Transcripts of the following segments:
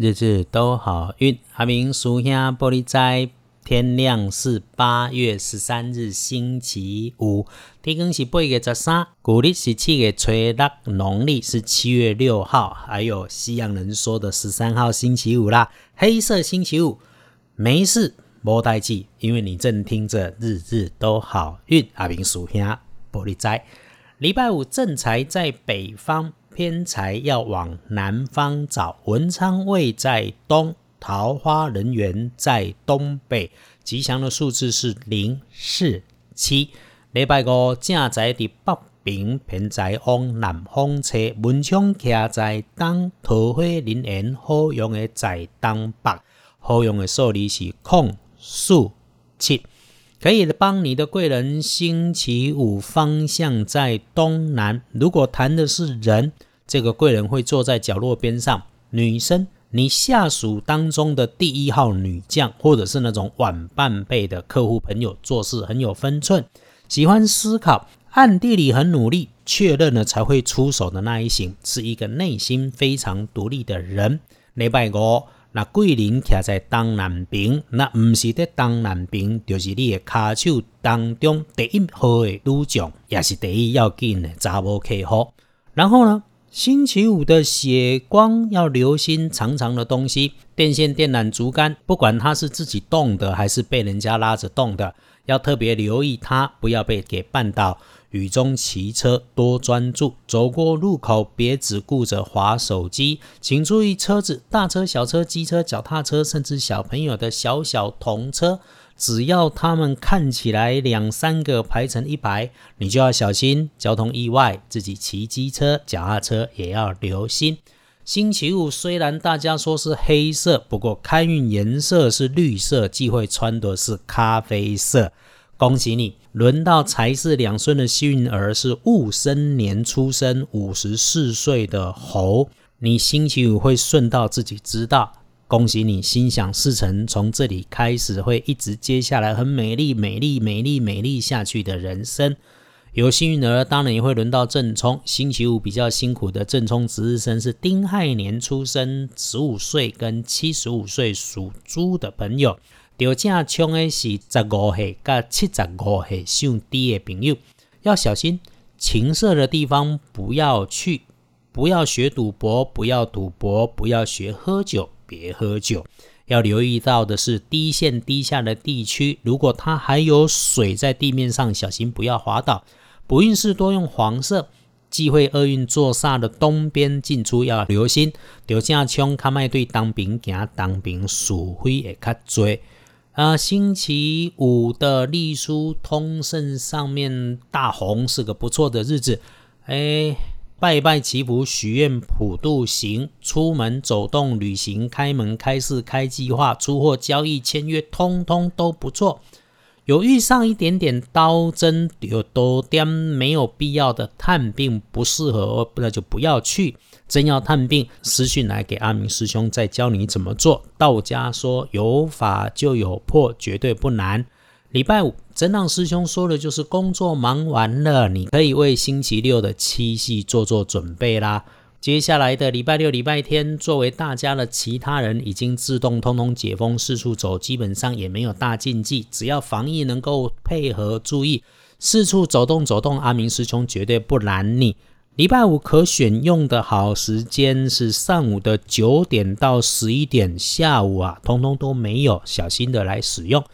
日日都好运。阿明属下玻璃斋，天亮是八月十三日星期五，天更是八月十三，古历是七月初六，农历是七月六号，还有西洋人说的十三号星期五啦。黑色星期五，没事，莫代记，因为你正听着日日都好运。阿明属兄玻璃斋，礼拜五正财在北方。偏财要往南方找，文昌位在东，桃花人缘在东北。吉祥的数字是零、四、七。礼拜五正在伫北边，偏财往南方车，文昌徛在东，桃花人缘好用的在东北。好用的数字是空、四、七。可以帮你的贵人，星期五方向在东南。如果谈的是人。这个贵人会坐在角落边上。女生，你下属当中的第一号女将，或者是那种晚半辈的客户朋友，做事很有分寸，喜欢思考，暗地里很努力，确认了才会出手的那一型，是一个内心非常独立的人。礼拜五，那桂林徛在东南边，那唔是伫东南边，就是你的骹手当中第一号诶女将，也是第一要紧诶查某客户。然后呢？星期五的血光要留心长长的东西，电线、电缆、竹竿，不管它是自己动的还是被人家拉着动的，要特别留意它，不要被给绊倒。雨中骑车多专注，走过路口别只顾着划手机，请注意车子、大车、小车、机车、脚踏车，甚至小朋友的小小童车。只要他们看起来两三个排成一排，你就要小心交通意外。自己骑机车、脚踏车也要留心。星期五虽然大家说是黑色，不过开运颜色是绿色，忌讳穿的是咖啡色。恭喜你，轮到财是两顺的幸运儿是戊申年出生，五十四岁的猴。你星期五会顺到自己知道。恭喜你，心想事成，从这里开始会一直接下来很美丽、美丽、美丽、美丽下去的人生。有幸运儿，当然也会轮到正冲。星期五比较辛苦的正冲值日生是丁亥年出生，十五岁跟七十五岁属猪的朋友。掉正冲的是十五岁跟七十五岁属低的朋友，要小心情色的地方不要去，不要学赌博，不要赌博，不要学喝酒。别喝酒，要留意到的是低线低下的地区，如果它还有水在地面上，小心不要滑倒。不运势多用黄色，忌讳厄运坐煞的东边进出要留心。丢下枪卡麦对当兵行当兵鼠灰也较多。啊，星期五的隶书通胜上面大红是个不错的日子，哎。拜拜祈福、许愿、普渡行、出门走动、旅行、开门、开市、开计划、出货、交易、签约，通通都不错。有遇上一点点刀针，有多点没有必要的探病不适合，那就不要去。真要探病，私讯来给阿明师兄，再教你怎么做。道家说有法就有破，绝对不难。礼拜五，真让师兄说的就是工作忙完了，你可以为星期六的七夕做做准备啦。接下来的礼拜六、礼拜天，作为大家的其他人，已经自动通通解封，四处走，基本上也没有大禁忌，只要防疫能够配合注意，四处走动走动，阿明师兄绝对不拦你。礼拜五可选用的好时间是上午的九点到十一点，下午啊，通通都没有，小心的来使用。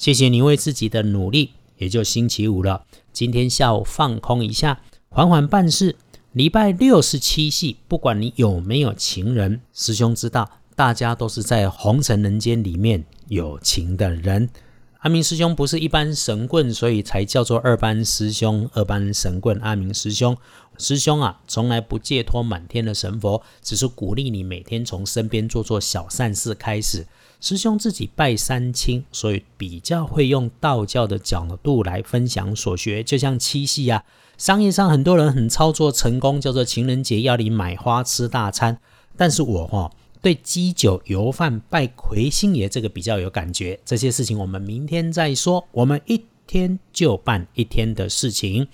谢谢你为自己的努力，也就星期五了。今天下午放空一下，缓缓办事。礼拜六是七夕，不管你有没有情人，师兄知道大家都是在红尘人间里面有情的人。阿明师兄不是一般神棍，所以才叫做二班师兄、二班神棍。阿明师兄，师兄啊，从来不借托满天的神佛，只是鼓励你每天从身边做做小善事开始。师兄自己拜三清，所以比较会用道教的角度来分享所学。就像七夕啊，商业上很多人很操作成功，叫做情人节要你买花吃大餐。但是我哈对鸡酒油饭拜魁星爷这个比较有感觉。这些事情我们明天再说，我们一天就办一天的事情，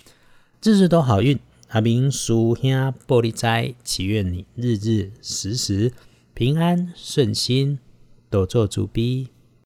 日日都好运。阿明叔兄玻璃斋，祈愿你日日时时。平安顺心，多做主逼。